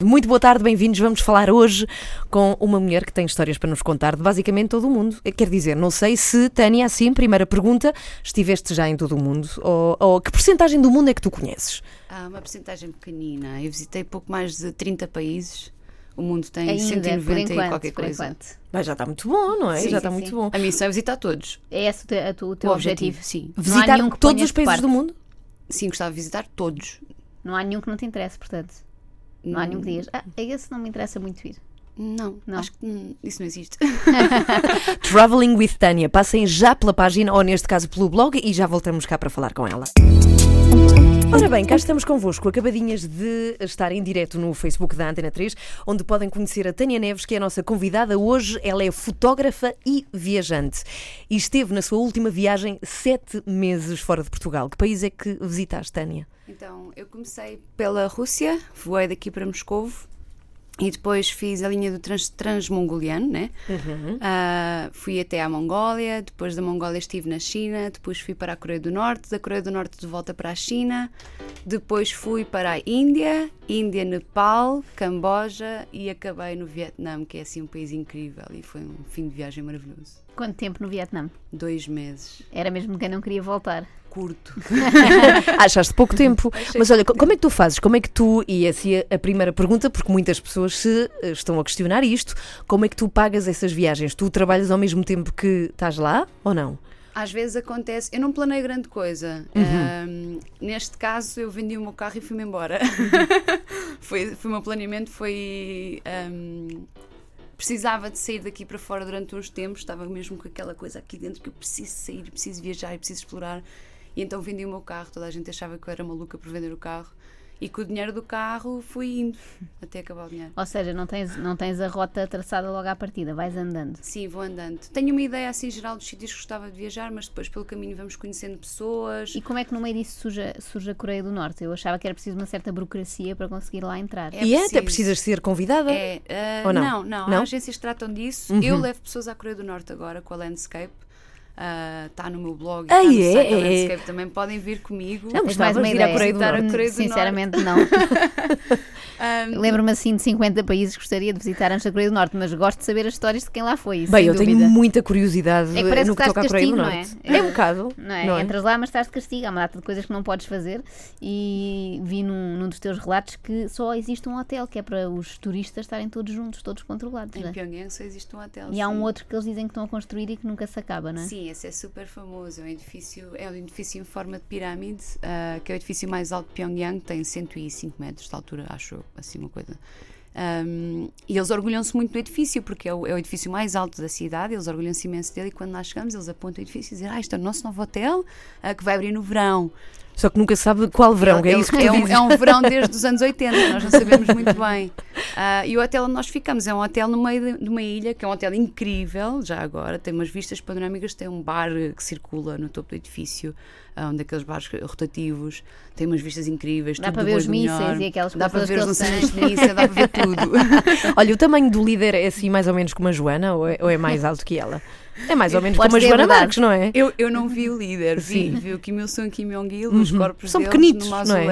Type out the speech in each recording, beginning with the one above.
Muito boa tarde, bem-vindos. Vamos falar hoje com uma mulher que tem histórias para nos contar de basicamente todo o mundo. Quer dizer, não sei se, Tânia, assim, primeira pergunta, estiveste já em todo o mundo ou, ou que porcentagem do mundo é que tu conheces? Ah, uma porcentagem pequenina. Eu visitei pouco mais de 30 países. O mundo tem Ainda, 190 por enquanto, e qualquer coisa. Mas já está muito bom, não é? Sim, já está sim, muito sim. bom. A missão é visitar todos. É esse o teu, o teu o objetivo? objetivo, sim. Visitar todos os países parte. do mundo? Sim, gostava de visitar todos. Não há nenhum que não te interesse, portanto. Não há nenhum que digas, ah, é esse não me interessa muito ir. Não, Não. acho que hum, isso não existe. Traveling with Tânia. Passem já pela página, ou neste caso pelo blog, e já voltamos cá para falar com ela. Ora bem, cá estamos convosco, acabadinhas de estar em direto no Facebook da Antena 3, onde podem conhecer a Tânia Neves, que é a nossa convidada hoje. Ela é fotógrafa e viajante. E esteve na sua última viagem sete meses fora de Portugal. Que país é que visitaste, Tânia? Então, eu comecei pela Rússia, voei daqui para Moscovo e depois fiz a linha do trans, transmongoliano, né? Ah, fui até à Mongólia, depois da Mongólia estive na China, depois fui para a Coreia do Norte, da Coreia do Norte de volta para a China, depois fui para a Índia, Índia, Nepal, Camboja e acabei no Vietnã, que é assim um país incrível e foi um fim de viagem maravilhoso. Quanto tempo no Vietnã? Dois meses, Era mesmo quem não queria voltar. Curto. Achaste pouco tempo. Mas olha, co- como é que tu fazes? Como é que tu, e essa é a primeira pergunta, porque muitas pessoas se eh, estão a questionar isto, como é que tu pagas essas viagens? Tu trabalhas ao mesmo tempo que estás lá ou não? Às vezes acontece, eu não planei grande coisa. Ahm, neste caso, eu vendi o meu carro e fui-me embora. foi, foi o meu planeamento, foi. ahm, precisava de sair daqui para fora durante uns tempos, estava mesmo com aquela coisa aqui dentro que eu preciso sair, preciso viajar e preciso explorar. E então vendi o meu carro, toda a gente achava que eu era maluca por vender o carro. E com o dinheiro do carro fui indo até acabar o dinheiro. Ou seja, não tens, não tens a rota traçada logo à partida, vais andando. Sim, vou andando. Tenho uma ideia assim geral dos sítios que gostava de viajar, mas depois pelo caminho vamos conhecendo pessoas. E como é que no meio disso surge, surge a Coreia do Norte? Eu achava que era preciso uma certa burocracia para conseguir lá entrar. É e é, até preciso. precisas ser convidada? É, ah, Ou não? não? Não, Não? Há agências que tratam disso. Uhum. Eu levo pessoas à Coreia do Norte agora com a Landscape. Está no meu blog, Ah, está no é? site É. Landscape. Também podem vir comigo. Não, Tens gostavas mais uma ideia? Coreia do Visitar a Norte? Coreia do Sinceramente, não. Ahm, Lembro-me assim de 50 países que gostaria de visitar antes da Coreia do Norte, mas gosto de saber as histórias de quem lá foi. Bem, eu tenho dúvida. muita curiosidade É que parece no que que estás toca à de Coreia do castigo, não Norte. é? É um bocado. Não é? não é? Entras lá, mas estás de castigo. Há uma data de coisas que não podes fazer. E vi num, num dos teus relatos que só existe um hotel que é para os turistas estarem todos juntos, todos controlados. em não é? Pyongyang só existe um hotel. E há um sim. outro que eles dizem que estão a construir e que nunca se acaba, não é? Sim, esse é super famoso. É um edifício, é um edifício em forma de pirâmide, ah, que é o edifício mais alto de Pyongyang, tem 105 metros de altura, acho assim uma coisa. Ahm, e eles orgulham-se muito do edifício, porque é o, é o edifício mais alto da cidade, eles orgulham-se imenso dele. E quando nós chegamos, eles apontam o edifício e dizem: Ah, isto é o nosso novo hotel ah, que vai abrir no verão. Só que nunca sabe qual verão, que é isso que tu é, um, dizes. é um verão desde os anos 80, nós não sabemos muito bem. Ah, e o hotel onde nós ficamos é um hotel no meio de, de uma ilha, que é um hotel incrível, já agora, tem umas vistas panorâmicas, tem um bar que circula no topo do edifício, um daqueles bares rotativos, tem umas vistas incríveis. Dá tudo para ver os mísseis melhor. e aquelas Dá para ver os lançamentos de mísseis, dá para ver tudo. Olha, o tamanho do líder é assim mais ou menos como a Joana ou é, ou é mais alto que ela? É mais ou menos Pode como a Joana verdade. Marques, não é? Eu, eu não vi o líder, vi, vi o Kim Il-sung e Kim Jong-il, os Uhum. corpos São deles pequenitos, no não é?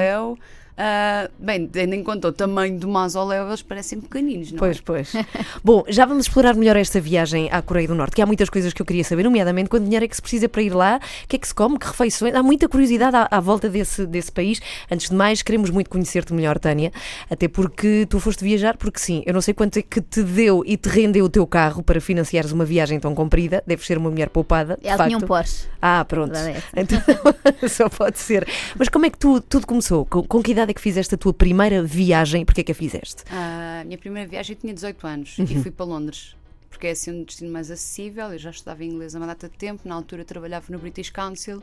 Ah, bem, tendo em conta o tamanho do mausoléu, eles parecem pequeninos, não é? Pois, pois. Bom, já vamos explorar melhor esta viagem à Coreia do Norte, que há muitas coisas que eu queria saber, nomeadamente quanto dinheiro é que se precisa para ir lá, o que é que se come, que refeições. Há muita curiosidade à, à volta desse, desse país. Antes de mais, queremos muito conhecer-te melhor, Tânia, até porque tu foste viajar, porque sim, eu não sei quanto é que te deu e te rendeu o teu carro para financiares uma viagem tão comprida. Deves ser uma mulher poupada. de Ela tinha um facto. Porsche. Ah, pronto. É. Então, só pode ser. Mas como é que tu, tudo começou? Com, com que idade é que fizeste a tua primeira viagem? Porquê é que a fizeste? Ah, A minha primeira viagem eu tinha 18 anos Uhum. e fui para Londres. Porque é assim um destino mais acessível. Eu já estudava inglês há uma data de tempo. Na altura trabalhava no British Council.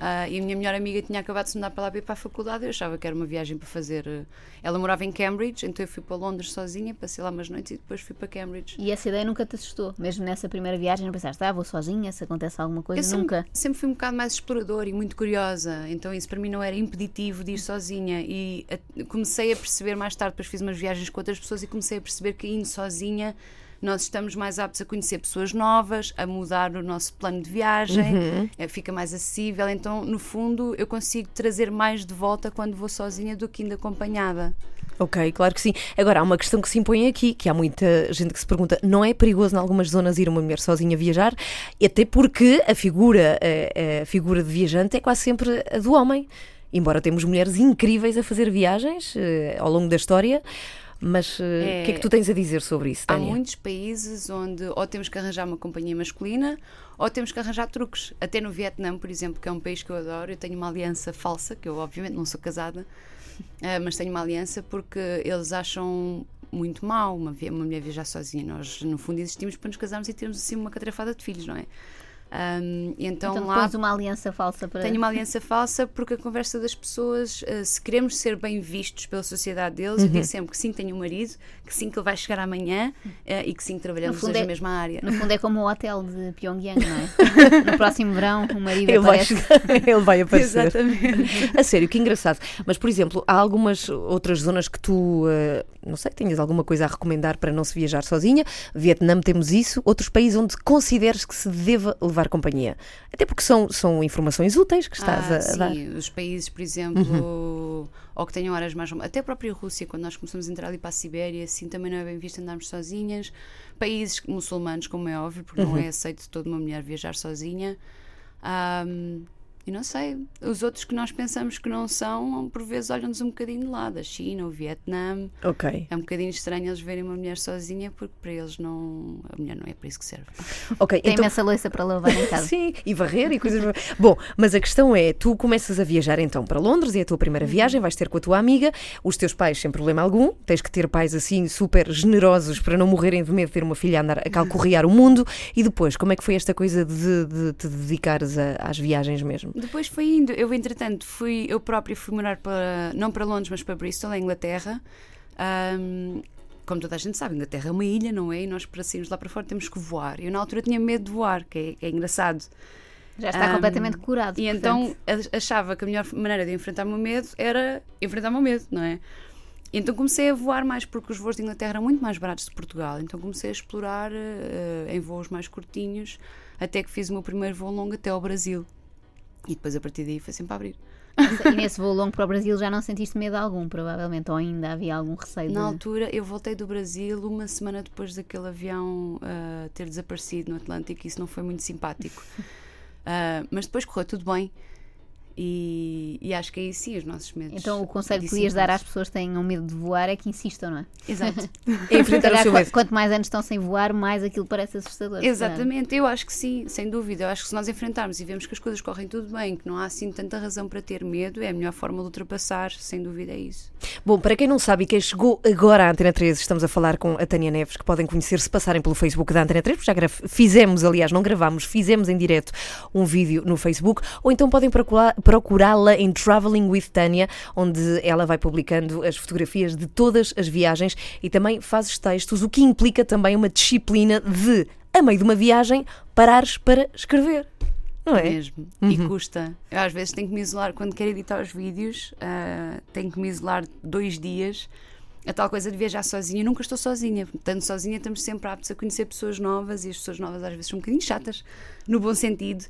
Ah, e a minha melhor amiga tinha acabado de se mudar para lá para ir para a faculdade. Eu achava que era uma viagem para fazer. eh, Ela morava em Cambridge, então eu fui para Londres sozinha, passei lá umas noites e depois fui para Cambridge. E essa ideia nunca te assustou? Mesmo nessa primeira viagem, não pensaste, ah, vou sozinha, se acontece alguma coisa, Eu sempre, nunca. sempre fui um bocado mais exploradora e muito curiosa, então isso para mim não era impeditivo de ir sozinha. E a- comecei a perceber mais tarde, depois fiz umas viagens com outras pessoas e comecei a perceber que indo sozinha nós estamos mais aptos a conhecer pessoas novas, a mudar o nosso plano de viagem, eh, fica mais acessível. Então, no fundo, eu consigo trazer mais de volta quando vou sozinha do que indo acompanhada. Ok, claro que sim. Agora, há uma questão que se impõe aqui, que há muita gente que se pergunta, não é perigoso em algumas zonas ir uma mulher sozinha viajar? Até porque a figura, a, a figura de viajante é quase sempre a do homem. Embora temos mulheres incríveis a fazer viagens eh, ao longo da história, mas eh, o que é que tu tens a dizer sobre isso, Há Tânia? muitos países onde ou temos que arranjar uma companhia masculina ou temos que arranjar truques. Até no Vietnã, por exemplo, que é um país que eu adoro, eu tenho uma aliança falsa, que eu obviamente não sou casada, eh, mas tenho uma aliança porque eles acham muito mal uma, uma mulher viajar sozinha. Nós, no fundo, existimos para nos casarmos e termos assim uma catrafada de filhos, não é? E então, Então, lá uma aliança falsa para. tenho uma aliança falsa porque a conversa das pessoas, eh, se queremos ser bem vistos pela sociedade deles, eu Uhum. digo sempre que sim, tenho um marido, que sim, que ele vai chegar amanhã eh, e que sim, que trabalhamos hoje é- na mesma área. No fundo é como o hotel de Pyongyang, não é? no próximo verão o marido Ele vai, aparece. chegar, ele vai aparecer. Exatamente. A sério, que engraçado. Mas, por exemplo, há algumas outras zonas que tu, eh, não sei, tenhas alguma coisa a recomendar para não se viajar sozinha. Vietnã temos isso. Outros países onde consideres que se deva levar companhia. Até porque são, são informações úteis que estás Ah, a, a sim, dar. Uhum. os países, por exemplo, ou que tenham horas mais. Até a própria Rússia, quando nós começamos a entrar ali para a Sibéria, assim também não é bem visto andarmos sozinhas. Países muçulmanos, como é óbvio, porque Uhum. não é aceito toda uma mulher viajar sozinha. Ahm, e não sei, os outros que nós pensamos que não são, por vezes olham-nos um bocadinho de lado, a China, o Vietnã. Ok. É um bocadinho estranho eles verem uma mulher sozinha, porque para eles não. A mulher não é para isso que serve. Ok, Tem então. imensa louça para lavar em casa. Sim, e varrer e coisas. Bom, mas a questão é: tu começas a viajar então para Londres, é a tua primeira viagem, vais ter com a tua amiga, os teus pais sem problema algum, tens que ter pais assim super generosos para não morrerem de medo de ter uma filha a andar a calcorrear o mundo. E depois, como é que foi esta coisa de, de te dedicares a- às viagens mesmo? Depois foi indo. Eu, entretanto, fui, eu própria fui morar para, não para Londres, mas para Bristol, em Inglaterra. Ahm, como toda a gente sabe, Inglaterra é uma ilha, não é? E nós, para sairmos lá para fora, temos que voar. Eu, na altura, tinha medo de voar, que é, é engraçado. Já está Ahm, completamente curado. E portanto. então ach- achava que a melhor maneira de enfrentar o meu medo era enfrentar o meu medo, não é? E então comecei a voar mais, porque os voos de Inglaterra eram muito mais baratos de Portugal. Então comecei a explorar eh, em voos mais curtinhos, até que fiz o meu primeiro voo longo até ao Brasil. E depois a partir daí foi sempre a abrir. E nesse voo longo para o Brasil já não sentiste medo algum, provavelmente, ou ainda havia algum receio de... Na altura, eu voltei do Brasil uma semana depois daquele avião ah, ter desaparecido no Atlântico, e isso não foi muito simpático. Ah, mas depois correu tudo bem. E, e acho que aí sim os nossos medos. Então o conselho que podias dar às pessoas que tenham medo de voar é que insistam, não é? Exato. É enfrentar o seu medo. Quanto mais anos estão sem voar, mais aquilo parece assustador. Exatamente, eu acho que sim, sem dúvida. Eu acho que se nós enfrentarmos e vemos que as coisas correm tudo bem, que não há assim tanta razão para ter medo, é a melhor forma de ultrapassar, sem dúvida é isso. Bom, para quem não sabe e quem chegou agora à Antena 3, estamos a falar com a Tânia Neves, que podem conhecer se passarem pelo Facebook da Antena 3, porque já fizemos, aliás, não gravámos, fizemos em direto um vídeo no Facebook, ou então podem procura- procurá-la em Traveling with Tânia, onde ela vai publicando as fotografias de todas as viagens e também fazes textos, o que implica também uma disciplina de, a meio de uma viagem, parares para escrever. Não é? Mesmo. E custa. Eu às vezes tenho que me isolar, quando quero editar os vídeos, ah, tenho que me isolar dois dias. A tal coisa de viajar sozinha, eu nunca estou sozinha. Estando sozinha, estamos sempre aptos a conhecer pessoas novas e as pessoas novas às vezes são um bocadinho chatas, no bom sentido.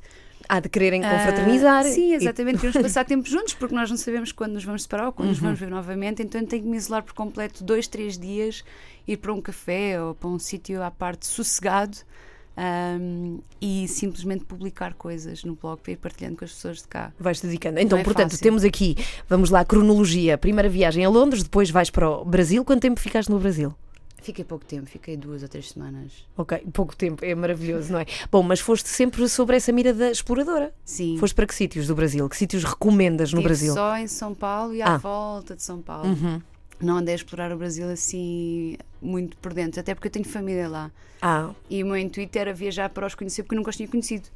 Há de quererem confraternizar. Ah, sim, e- exatamente. Queremos passar tempo juntos porque nós não sabemos quando nos vamos separar ou quando nos vamos ver novamente. Então eu tenho que me isolar por completo dois, três dias, ir para um café ou para um sítio à parte sossegado ahm, e simplesmente publicar coisas no blog para ir partilhando com as pessoas de cá. Vais-te dedicando. Então, é portanto, fácil. temos aqui, vamos lá, cronologia. Primeira viagem a Londres, depois vais para o Brasil. Quanto tempo ficaste no Brasil? Fiquei pouco tempo, fiquei duas ou três semanas. Ok, pouco tempo, é maravilhoso, não é? Bom, mas foste sempre sobre essa mira da exploradora. Sim. Foste para que sítios do Brasil? Que sítios recomendas no Estive Brasil? só em São Paulo e à Ah. volta de São Paulo. Uhum. Não andei a explorar o Brasil assim muito por dentro, até porque eu tenho família lá. Ah, E o meu intuito era viajar para os conhecer porque eu nunca os tinha conhecido.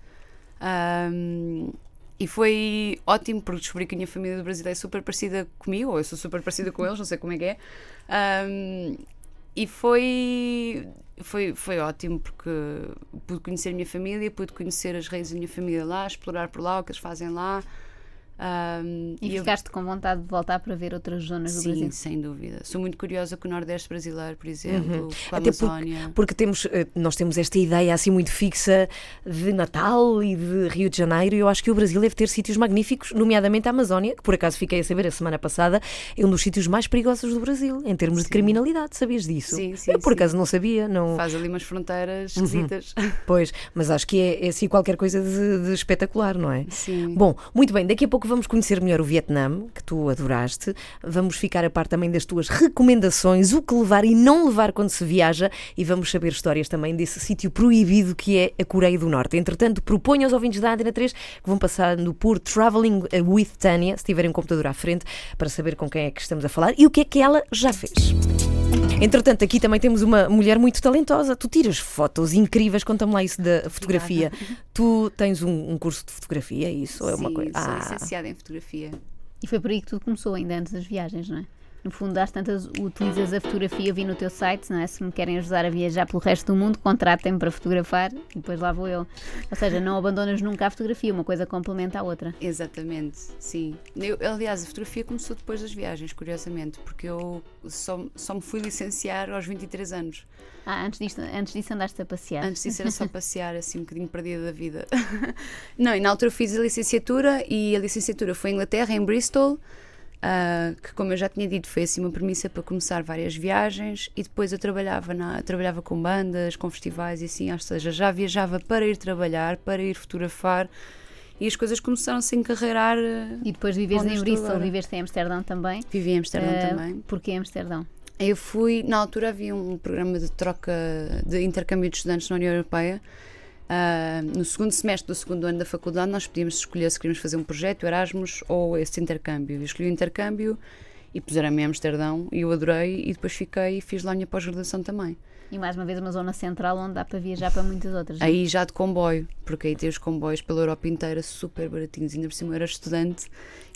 Ahm, e foi ótimo porque descobri que a minha família do Brasil é super parecida comigo, ou eu sou super parecida com eles, não sei como é que é. Ahm, e foi, foi, foi ótimo porque pude conhecer a minha família, pude conhecer as raízes da minha família lá, explorar por lá o que eles fazem lá. Um, E, eu- ficaste com vontade de voltar para ver outras zonas do Sim, Brasil. sem dúvida. Sou muito curiosa com o Nordeste brasileiro, por exemplo, com a Até porque, Amazónia. porque temos, eh, nós temos esta ideia assim muito fixa de Natal e de Rio de Janeiro e eu acho que o Brasil deve ter sítios magníficos, nomeadamente a Amazónia, que por acaso fiquei a saber a semana passada, é um dos sítios mais perigosos do Brasil, em termos de criminalidade, sabias disso? Sim, sim, eu por sim. acaso não sabia, não... Faz ali umas fronteiras Uhum. esquisitas. Pois, mas acho que é, é assim qualquer coisa de, de espetacular, não é? Sim. Bom, muito bem, daqui a pouco vamos conhecer melhor o Vietnã, que tu adoraste. Vamos ficar a par também das tuas recomendações, o que levar e não levar quando se viaja, e vamos saber histórias também desse sítio proibido que é a Coreia do Norte. Entretanto, proponho aos ouvintes da Antena 3 que vão passando por Traveling with Tânia, se tiverem um computador à frente, para saber com quem é que estamos a falar e o que é que ela já fez. Entretanto, aqui também temos uma mulher muito talentosa. Tu tiras fotos incríveis, conta-me lá isso da fotografia. Tu tens um, um curso de fotografia, é isso? Ou é uma Sim, coisa? sou Ah, licenciada em fotografia. E foi por aí que tudo começou, ainda antes das viagens, não é? No fundo, às tantas, utilizas a fotografia, vi no teu site, não é? Se me querem ajudar a viajar pelo resto do mundo, contratem-me para fotografar e depois lá vou eu. Ou seja, não abandonas nunca a fotografia, uma coisa complementa a outra. Exatamente, sim. Eu, aliás, a fotografia começou depois das viagens, curiosamente, porque eu só, só me fui licenciar aos 23 anos. Ah, antes disso, antes disso andaste a passear. Antes disso era só passear, assim, um bocadinho perdida da vida. Não, e na altura fiz a licenciatura e a licenciatura foi em Inglaterra, em Bristol, ah, que, como eu já tinha dito, foi assim uma premissa para começar várias viagens e depois eu trabalhava, na, trabalhava com bandas, com festivais e assim, ou seja, já viajava para ir trabalhar, para ir fotografar e as coisas começaram a se encarreirar. ah, E depois vives em Bristol, viveste em Amsterdão também. Vivi em Amsterdão Eh, também. Porquê Amsterdão? Eu fui, na altura havia um programa de troca, de intercâmbio de estudantes na União Europeia. Ah, no segundo semestre do segundo ano da faculdade, nós podíamos escolher se queríamos fazer um projeto, Erasmus ou esse intercâmbio. Eu escolhi o intercâmbio e puseram-me em Amsterdão e eu adorei e depois fiquei e fiz lá a minha pós-graduação também. E mais uma vez uma zona central onde dá para viajar para muitas outras. Aí já de comboio, porque aí tem os comboios pela Europa inteira super baratinhos. Ainda por cima eu era estudante.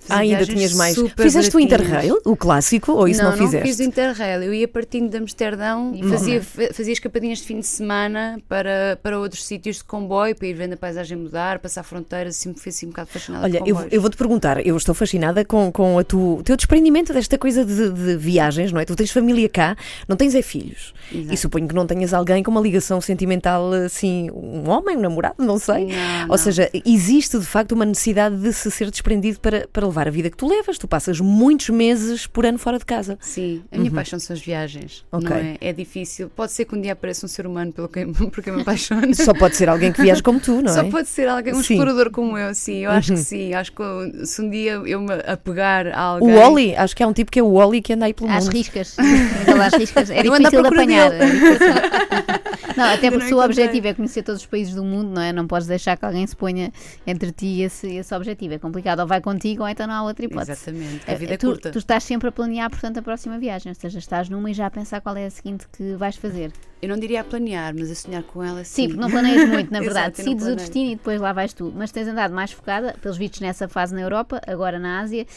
Ah, ainda tinhas mais. Fizeste o baratinhas. Interrail, o clássico, ou isso não, não, fizeste? fiz o Interrail. Eu ia partindo de Amsterdão E e fazia, fa- fazia escapadinhas de fim de semana para, para outros sítios de comboio, para ir vendo a paisagem mudar, passar fronteiras, assim, fui assim um bocado fascinada Olha, eu, eu vou-te perguntar, eu estou fascinada com, com a tu- o teu desprendimento desta coisa de, de viagens, não é? Tu tens família cá, não tens é filhos. Exato. E suponho que não tenhas alguém com uma ligação sentimental, assim, um homem, um namorado, não sei. Não, Ou seja, existe de facto uma necessidade de se ser desprendido para, para levar a vida que tu levas. Tu passas muitos meses por ano fora de casa. Sim, a minha paixão são as viagens. Uhum. Ok. Não é? é difícil. Pode ser que um dia apareça um ser humano pelo que, porque eu me apaixono. Só pode ser alguém que viaja como tu, não Só é? pode ser alguém, um Sim. explorador como eu, sim. Eu acho que sim. Acho que se um dia eu me apegar a O alguém. Wally, acho que há um tipo que é o Wally que anda aí pelo Às mundo. riscas. Às riscas. É difícil de apanhar. é. Não, até porque o objetivo é conhecer todos os países do mundo, não é? Não podes deixar que alguém se ponha entre ti e esse, esse objetivo. É complicado. Ou vai contigo ou então não há outra hipótese. Exatamente, a vida é tu, curta. tu estás sempre a planear, portanto, a próxima viagem. Ou seja, estás numa e já a pensar qual é a seguinte que vais fazer. Eu não diria a planear, mas a sonhar com ela sim. Sim, porque não planeias muito, na verdade. Exato, Decides o destino e depois lá vais tu. Mas tens andado mais focada, pelos vistos, nessa fase na Europa, agora na Ásia.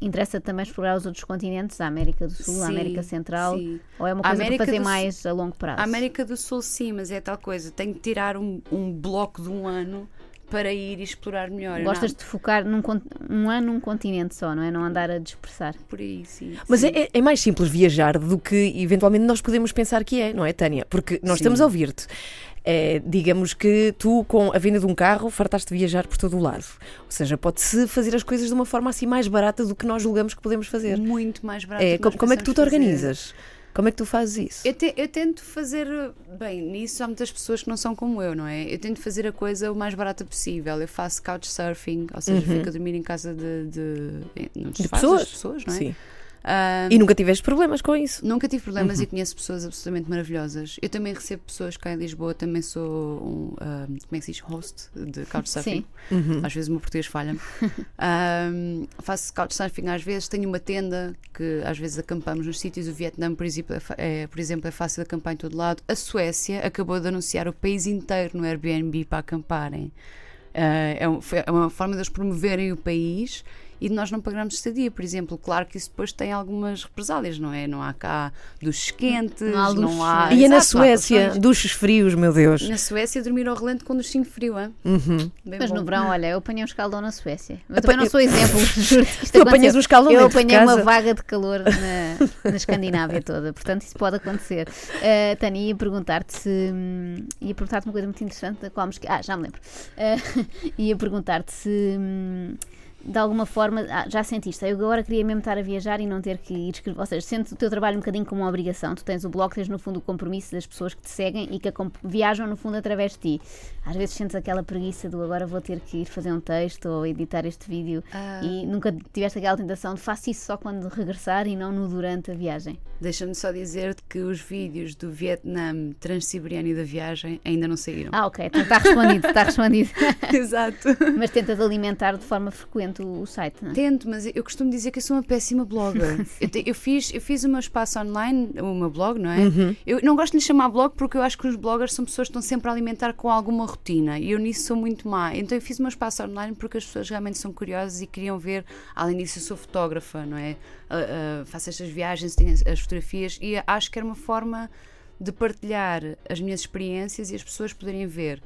Interessa também explorar os outros continentes, a América do Sul, a Sim, América Central, sim. ou é uma A coisa América para fazer mais a longo prazo? A América do Sul, sim, mas é tal coisa. Tenho que tirar um, um bloco de um ano para ir e explorar melhor. Gostas não- de focar num, um ano num continente só, não é? Não andar a dispersar. Por aí, sim. Mas sim. é, é- é mais simples viajar do que eventualmente nós podemos pensar que é, não é, Tânia? Porque nós Sim. estamos a ouvir-te. É, digamos que tu, com a venda de um carro, fartaste de viajar por todo o lado. Ou seja, pode-se fazer as coisas de uma forma assim mais barata do que nós julgamos que podemos fazer. muito mais barato. É, como, como é que tu te pensamos fazer. organizas? Como é que tu fazes isso? Eu, te- eu tento fazer. Bem, nisso há muitas pessoas que não são como eu, não é? Eu tento fazer a coisa o mais barata possível. Eu faço couchsurfing, ou seja, fico a dormir em casa de. de, de, Uhum. De pessoas? pessoas, não é? Sim. E nunca tiveste problemas com isso? Nunca tive problemas Uhum. e conheço pessoas absolutamente maravilhosas. Eu também recebo pessoas cá em Lisboa, também sou um, como é que se diz? Host de couchsurfing. Sim. Às vezes o meu português falha-me. Um, faço couchsurfing às vezes, tenho uma tenda que às vezes acampamos nos sítios. O Vietnã, por exemplo, é, é, por exemplo, é fácil acampar em todo lado. A Suécia acabou de anunciar o país inteiro no Airbnb para acamparem. Uh, é, um- é uma forma de eles promoverem o país e de nós não pagarmos estadia, por exemplo. Claro que isso depois tem algumas represálias, não é? Não há cá duches quentes, Não há não, luxo. há. E é na não Suécia, duches frios, meu Deus. Na Suécia, dormir ao relento com duchinho frio, hein? Uhum. Mas bom. no verão, olha, eu apanhei um escaldão na Suécia. Mas Apa- também não eu- sou exemplo, Tu apanhas um escaldão Eu apanhei uma vaga de calor na, na Escandinávia toda, portanto isso pode acontecer. Uh, Tânia, ia perguntar-te se. hum, ia perguntar-te uma coisa muito interessante da qual me esque- Ah, já me lembro. Uh, ia perguntar-te se. hum, de alguma forma, ah, já sentiste, eu agora queria mesmo estar a viajar e não ter que ir escrever, ou seja, sentes o teu trabalho um bocadinho como uma obrigação, tu tens o blog, tens no fundo o compromisso das pessoas que te seguem e que viajam no fundo através de ti. Às vezes sentes aquela preguiça do agora vou ter que ir fazer um texto ou editar este vídeo Ah. e nunca tiveste aquela tentação de faço isso só quando regressar e não no durante a viagem. Deixa-me só dizer-te que os vídeos do Vietnã Transsiberiano e da viagem ainda não saíram. Ah, ok, então está respondido, está respondido. Exato. Mas tentas alimentar de forma frequente o, o site, não é? Tento, mas eu costumo dizer que eu sou uma péssima blogger. eu, te- eu fiz, eu fiz o meu espaço online, o meu blog, não é? Eu não gosto de lhe chamar blog porque eu acho que os bloggers são pessoas que estão sempre a alimentar com alguma rotina e eu nisso sou muito má. Então eu fiz o meu espaço online porque as pessoas realmente são curiosas e queriam ver. Além disso, eu sou fotógrafa, não é? Ah, ah, faço estas viagens, tenho as, as fotografias e acho que era uma forma de partilhar as minhas experiências e as pessoas poderem ver.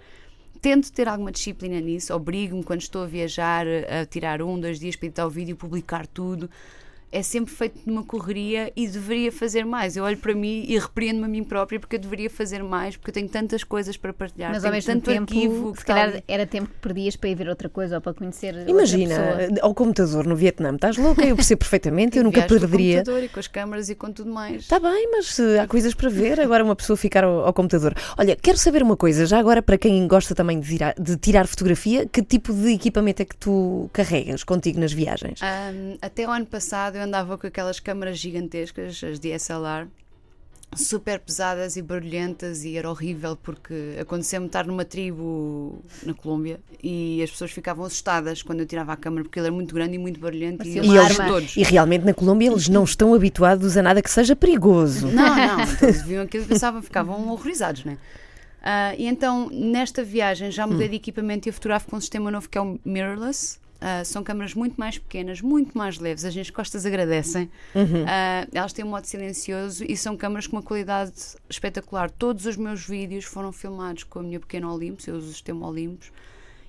Tento ter alguma disciplina nisso, obrigo-me quando estou a viajar a tirar um, dois dias para editar o vídeo, publicar tudo. É sempre feito numa correria e deveria fazer mais. Eu olho para mim e repreendo-me a mim própria porque eu deveria fazer mais, porque eu tenho tantas coisas para partilhar, Mas ao mesmo tanto tempo, arquivo que se calhar ali. era tempo que perdias para ir ver outra coisa ou para conhecer Imagina, ao computador no Vietnã, estás louca? Eu percebo perfeitamente, eu nunca Viajo com o perderia. computador e com as câmaras e com tudo mais. Está bem, mas eh, há coisas para ver, agora uma pessoa ficar ao, ao computador. Olha, quero saber uma coisa, já agora para quem gosta também de tirar, de tirar fotografia, que tipo de equipamento é que tu carregas contigo nas viagens? Ahm, até o ano passado eu andava com aquelas câmaras gigantescas, as DSLR, super pesadas e barulhentas e era horrível porque aconteceu-me estar numa tribo na Colômbia e as pessoas ficavam assustadas quando eu tirava a câmera porque ele era muito grande e muito barulhento e uma eles todos. E realmente na Colômbia eles não estão habituados a nada que seja perigoso. Não, não, então eles viam aquilo e pensavam, ficavam horrorizados, né? Ah, e então, nesta viagem, já mudei de equipamento e eu fotografo com um sistema novo que é o mirrorless. Ah, são câmaras muito mais pequenas, muito mais leves. As minhas costas agradecem. Ah, elas têm um modo silencioso e são câmaras com uma qualidade espetacular. Todos os meus vídeos foram filmados com a minha pequena Olympus. Eu uso o sistema Olympus.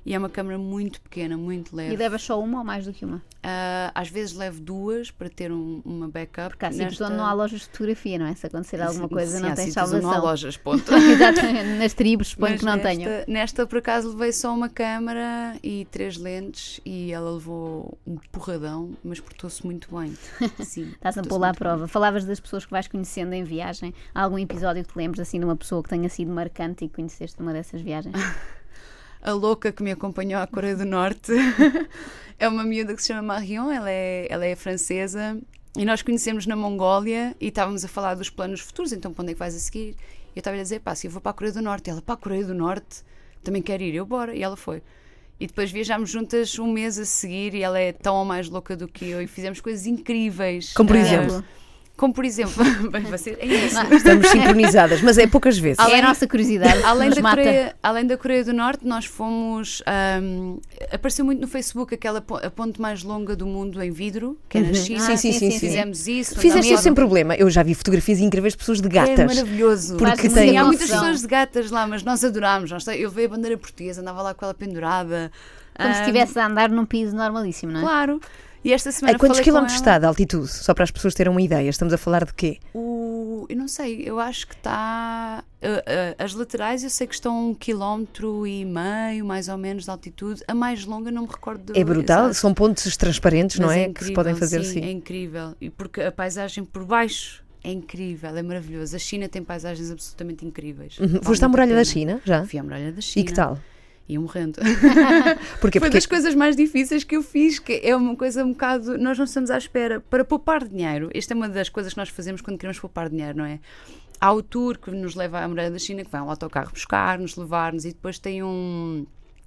E é uma câmara muito pequena, muito leve. E levas só uma ou mais do que uma? Ah, às vezes levo duas para ter um- uma backup. Porque há sítios Nesta- onde não há lojas de fotografia, não é? Se acontecer alguma coisa, Sim, não tens salvação. Não há lojas, ponto. Exatamente, nas tribos, suponho Mas que não nesta, tenham. Nesta, por acaso, levei só uma câmara e três lentes e ela levou um porradão, mas portou-se muito bem. Sim, Estás a pô-la à muito bem. prova. Falavas das pessoas que vais conhecendo em viagem. Há algum episódio que te lembres assim de uma pessoa que tenha sido marcante e que conheceste numa dessas viagens? A louca que me acompanhou à Coreia do Norte é uma miúda que se chama Marion, ela é, ela é francesa e nós conhecemos na Mongólia e estávamos a falar dos planos futuros, então para onde é que vais a seguir? E eu estava a dizer, pá, se eu vou para a Coreia do Norte, e ela, para a Coreia do Norte, também quer ir, eu bora, e ela foi. E depois viajámos juntas um mês a seguir e ela é tão ou mais louca do que eu e fizemos coisas incríveis. Como por Ah, exemplo? Como por exemplo, bem, você, é isso. Estamos sincronizadas, mas é poucas vezes. é a nossa curiosidade. Além nos da, mata. Coreia, além da Coreia do Norte, nós fomos. ahm, apareceu muito no Facebook aquela a ponte mais longa do mundo em vidro, que é na China. Sim, sim, sim, sim. Fizemos isso. Fizeste isso sem problema. Eu já vi fotografias incríveis de pessoas de É gatas. maravilhoso. Porque Sim, tem- há muitas pessoas de gatas lá, mas nós adorámos. Nós, eu veio a bandeira portuguesa, andava lá com ela pendurada. Como se Ahm, estivesse a andar num piso normalíssimo, não é? Claro. E esta semana A quantos quilómetros está de altitude? Só para as pessoas terem uma ideia. Estamos a falar de quê? O, eu não sei, eu acho que está. eh, eh, as laterais eu sei que estão um quilómetro e meio, mais ou menos, de altitude. A mais longa não me recordo. É brutal, exato. são pontes transparentes, não Mas é? que se incrível, podem fazer sim, assim. É incrível. E porque a paisagem por baixo é incrível, é maravilhoso. A China tem paisagens absolutamente incríveis. Uhum. Foste à muralha da. China, já? Fui à muralha da China. E que tal? Ia morrendo. Porquê? Foi Porque das coisas mais difíceis que eu fiz, que é uma coisa um bocado. Nós não estamos à espera. Para poupar dinheiro, esta é uma das coisas que nós fazemos quando queremos poupar dinheiro, não é? Há o tour que nos leva à Muralha da China, que vai um autocarro buscar-nos, levar-nos, e depois tem um.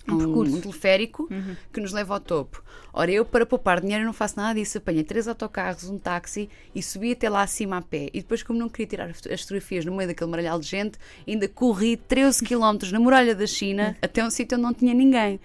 Um percurso. um teleférico que nos leva ao topo. Ora, eu para poupar dinheiro não faço nada disso. Apanhei três autocarros, um táxi e subi até lá acima a pé. E depois, como não queria tirar as as fotografias no meio daquele maralhal de gente, ainda corri 13 km na muralha da China até um sítio onde não tinha ninguém.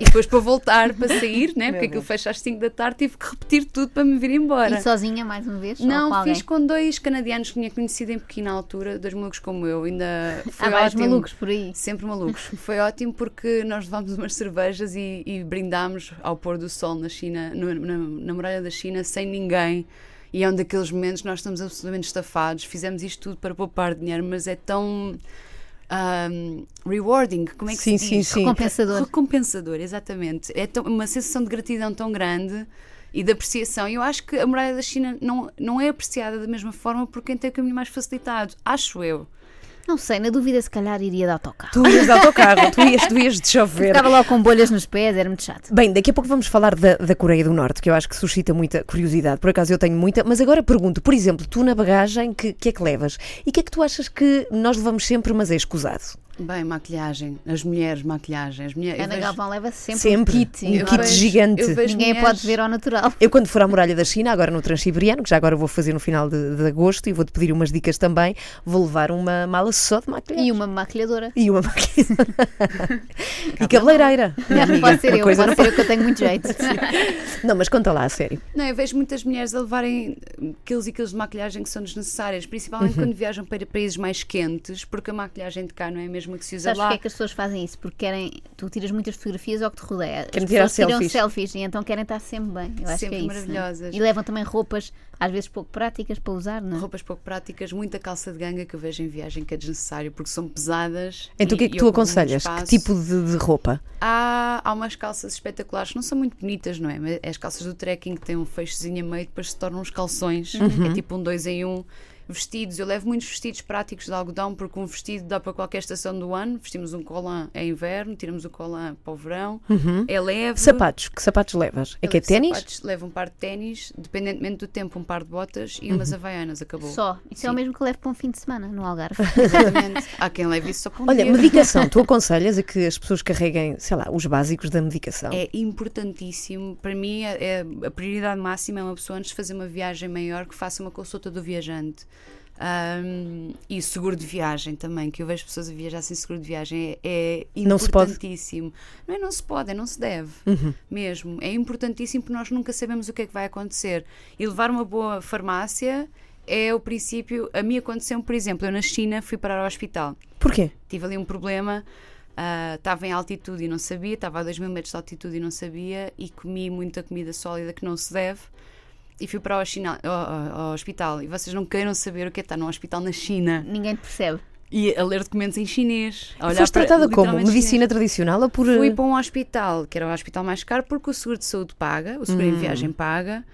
E depois para voltar, para sair, né? porque aquilo fecha às 5 da tarde, tive que repetir tudo para me vir embora. E sozinha mais uma vez? Não, fiz com dois canadianos que tinha conhecido em Pequim na altura, dois malucos como eu. Ainda foi Há vários ótimo. malucos por aí. Sempre malucos. Foi ótimo porque nós levámos umas cervejas e, e brindámos ao pôr do sol na China, no- na, na muralha da China, sem ninguém. E é um daqueles momentos que nós estamos absolutamente estafados. Fizemos isto tudo para poupar dinheiro, mas é tão ahm, rewarding. Como é que Sim, se sim, diz? sim. Recompensador. Recompensador, exatamente. É tão- uma sensação de gratidão tão grande e de apreciação. E eu acho que a muralha da China não, não é apreciada da mesma forma por quem tem o caminho mais facilitado. Acho eu. Não sei, na dúvida se calhar iria de autocarro. Tu ias de autocarro, tu ias, tu ias de chover. Ficava logo com bolhas nos pés, era muito chato. Bem, daqui a pouco vamos falar da, da Coreia do Norte, que eu acho que suscita muita curiosidade. Por acaso eu tenho muita, mas agora pergunto, por exemplo, tu na bagagem, que, que é que levas? E o que é que tu achas que nós levamos sempre, mas é escusado? Bem, maquilhagem. As mulheres, maquilhagem. As mulheres, Ana vejo- Galvão leva sempre, Sempre. um kit. Um eu kit vejo- gigante. eu vejo Ninguém mulheres- pode ver ao natural. Eu, quando for à Muralha da China, agora no Transiberiano, que já agora vou fazer no final de, de agosto e vou-te pedir umas dicas também, vou levar uma mala só de maquilhagem. E uma maquilhadora. E uma maquilhadora. e cabeleireira. minha amiga. Pode ser Uma eu, coisa pode não ser eu que eu tenho muito jeito. Não, mas conta lá, a sério. Não, eu vejo muitas mulheres a levarem quilos e quilos de maquilhagem que são desnecessárias, principalmente Uhum. quando viajam para países mais quentes, porque a maquilhagem de cá não é a mesma que se usa Sabes lá. porque é que as pessoas fazem isso? Porque querem. Tu tiras muitas fotografias ao que te rodeia. As Querem tirar pessoas tiram selfies. selfies e então querem estar sempre bem. Eu acho Sempre que é isso. né? maravilhosas. E levam também roupas, às vezes pouco práticas para usar, não é? Roupas pouco práticas, muita calça de ganga que eu vejo em viagem que é desnecessário porque são pesadas. Então o que é e- que tu aconselhas? Que tipo de, de roupa? Há, há umas calças espetaculares que não são muito bonitas, não é? Mas as calças do trekking que têm um fechozinho a meio depois se tornam uns calções. Uhum. É tipo um dois em um. Vestidos, eu levo muitos vestidos práticos de algodão porque um vestido dá para qualquer estação do ano. Vestimos um colã é inverno, tiramos o colã para o verão. É leve. Uhum. Sapatos, que sapatos levas? É Eu que é ténis? sapatos, Levo um par de ténis, dependentemente do tempo, um par de botas e Uhum. umas havaianas. Acabou. Só. Isso é o Sim. mesmo que levo para um fim de semana no Algarve. Exatamente. Há quem leve isso só para um Olha, dia. medicação, tu aconselhas a que as pessoas carreguem, sei lá, os básicos da medicação? É importantíssimo. Para mim, é, é- a prioridade máxima é uma pessoa antes de fazer uma viagem maior que faça uma consulta do viajante. Ahm, e o seguro de viagem também, que eu vejo pessoas a viajar sem seguro de viagem, é, é Não importantíssimo. Não é não se pode, é não se deve Uhum. mesmo. É importantíssimo porque nós nunca sabemos o que é que vai acontecer. E levar uma boa farmácia é o princípio. A mim aconteceu, por exemplo, eu na China fui parar ao hospital Porquê? tive ali um problema. ah, Estava em altitude e não sabia, estava a 2 mil metros de altitude e não sabia, e comi muita comida sólida que não se deve. E fui para o China- ao, ao- ao hospital. E vocês não queiram saber o que é estar num hospital na China Ninguém te percebe. e a ler documentos em chinês. A olhar Foste para- tratada como? Medicina chinês. tradicional ou por. Fui para um hospital, que era o hospital mais caro, porque o seguro de saúde paga, o seguro em Hum. viagem paga.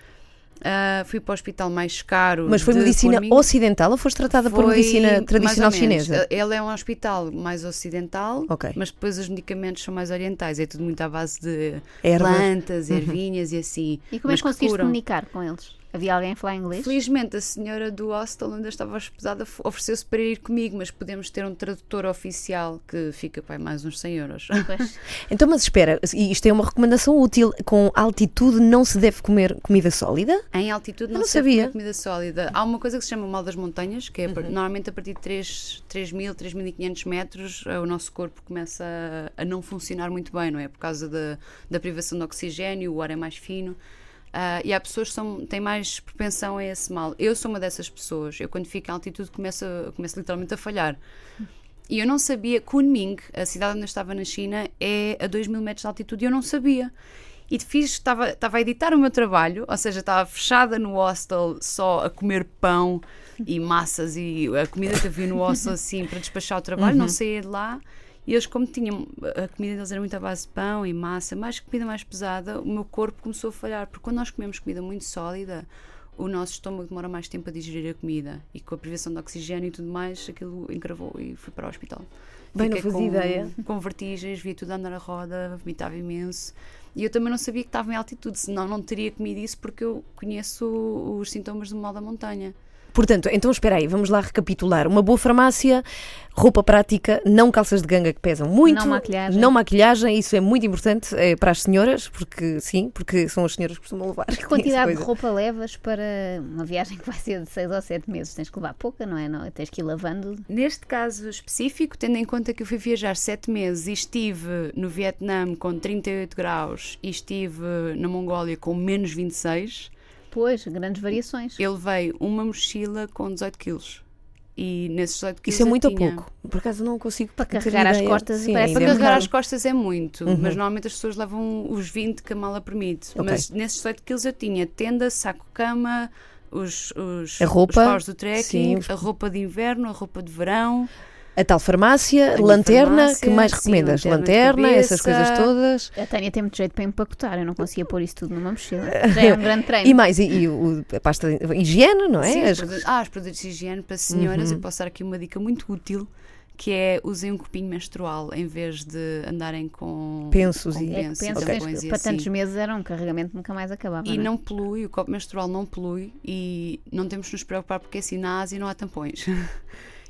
Ah, fui para o hospital mais caro. Mas foi de medicina ocidental ou foste tratada por Foi medicina mais tradicional chinesa? Ele é um hospital mais ocidental, Ok. mas depois os medicamentos são mais orientais. É tudo muito à base de Ervas. plantas, ervinhas e assim. E como é que conseguiste curam. comunicar com eles? Havia alguém a falar inglês? Felizmente a senhora do hostel onde eu estava hospedada ofereceu-se para ir comigo, mas podemos ter um tradutor oficial que fica pai, mais uns 100 euros. Pois. Então, mas espera, e isto é uma recomendação útil. Com altitude não se deve comer comida sólida? Em altitude não, não se deve sabia. comer comida sólida. Há uma coisa que se chama mal das montanhas, que é par- normalmente a partir de 3 3.000, 3.500 metros eh, o nosso corpo começa a, a não funcionar muito bem, não é? Por causa da, da privação de oxigênio, o ar é mais fino. Ah, e há pessoas que são, têm mais propensão a esse mal. Eu sou uma dessas pessoas. Eu, quando fico em altitude, começo, começo literalmente a falhar. E eu não sabia. Kunming, a cidade onde eu estava na China, é a 2 mil metros de altitude e eu não sabia. E fiz, estava, estava a editar o meu trabalho, ou seja, estava fechada no hostel só a comer pão e massas e a comida que havia no hostel assim para despachar o trabalho, não saía de lá. E eles, como tinham, a comida deles era muito à base de pão e massa, mais comida mais pesada, o meu corpo começou a falhar. Porque quando nós comemos comida muito sólida, o nosso estômago demora mais tempo a digerir a comida. E com a privação de oxigênio e tudo mais, aquilo encravou e fui para o hospital. Bem, não Fiquei fazia com, ideia. Com vertigens, via tudo andar a roda, vomitava imenso. E eu também não sabia que estava em altitude, senão não teria comido isso porque eu conheço os sintomas do mal da montanha. Portanto, então espera aí, vamos lá recapitular. Uma boa farmácia, roupa prática, não calças de ganga que pesam muito. Não maquilhagem. Não maquilhagem, isso é muito importante eh, para as senhoras, porque sim, porque são as senhoras que costumam levar. Que quantidade de roupa levas para uma viagem que vai ser de 6 ou 7 meses? Tens que levar pouca, não é? Não, tens que ir lavando. Neste caso específico, tendo em conta que eu fui viajar 7 meses e estive no Vietnã com 38 graus e estive na Mongólia com menos 26, Pois, grandes variações. eu levei uma mochila com 18 quilos. E nesses 18 quilos Isso é muito tinha- pouco. Por acaso não consigo Para carregar as costas Sim, Para é um carregar as costas é muito, mas normalmente as pessoas levam os 20 que a mala permite. Ok. Mas nesses 18 quilos eu tinha tenda, saco-cama, os, os, A roupa, os paus do trekking, sim, os- a roupa de inverno, a roupa de verão. A tal farmácia, lanterna, farmácia, que mais sim, recomendas? lanterna Lanterna, essas coisas todas. A Tânia tem muito jeito para empacotar, eu não conseguia pôr isso tudo numa mochila. Já é um grande treino. E mais, e, e o, a pasta de higiene, não é? Sim, As- produtos, ah, os produtos de higiene para senhoras, Uhum. eu posso dar aqui uma dica muito útil, que é usem um copinho menstrual em vez de andarem com Pensos com e- É pensos penso e que tampões e para assim. tantos meses era um carregamento que nunca mais acabava. E não é? não polui, o copo menstrual não polui e não temos de nos preocupar porque assim na Ásia não há tampões.